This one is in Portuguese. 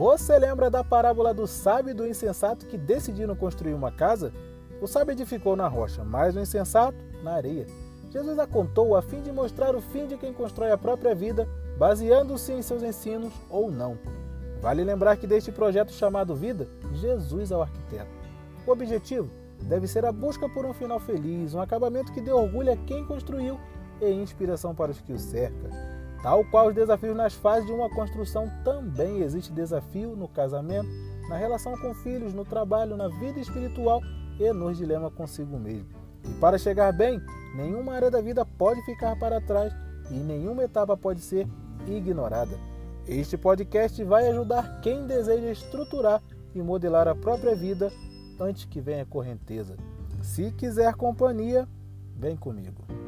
Você lembra da parábola do sábio e do insensato que decidiram construir uma casa? O sábio edificou na rocha, mas o insensato na areia. Jesus a contou a fim de mostrar o fim de quem constrói a própria vida, baseando-se em seus ensinos ou não. Vale lembrar que deste projeto chamado Vida, Jesus é o arquiteto. O objetivo deve ser a busca por um final feliz, um acabamento que dê orgulho a quem construiu e inspiração para os que o cercam. Tal qual os desafios nas fases de uma construção, também existe desafio no casamento, na relação com filhos, no trabalho, na vida espiritual e nos dilemas consigo mesmo. E para chegar bem, nenhuma área da vida pode ficar para trás e nenhuma etapa pode ser ignorada. Este podcast vai ajudar quem deseja estruturar e modelar a própria vida antes que venha correnteza. Se quiser companhia, vem comigo.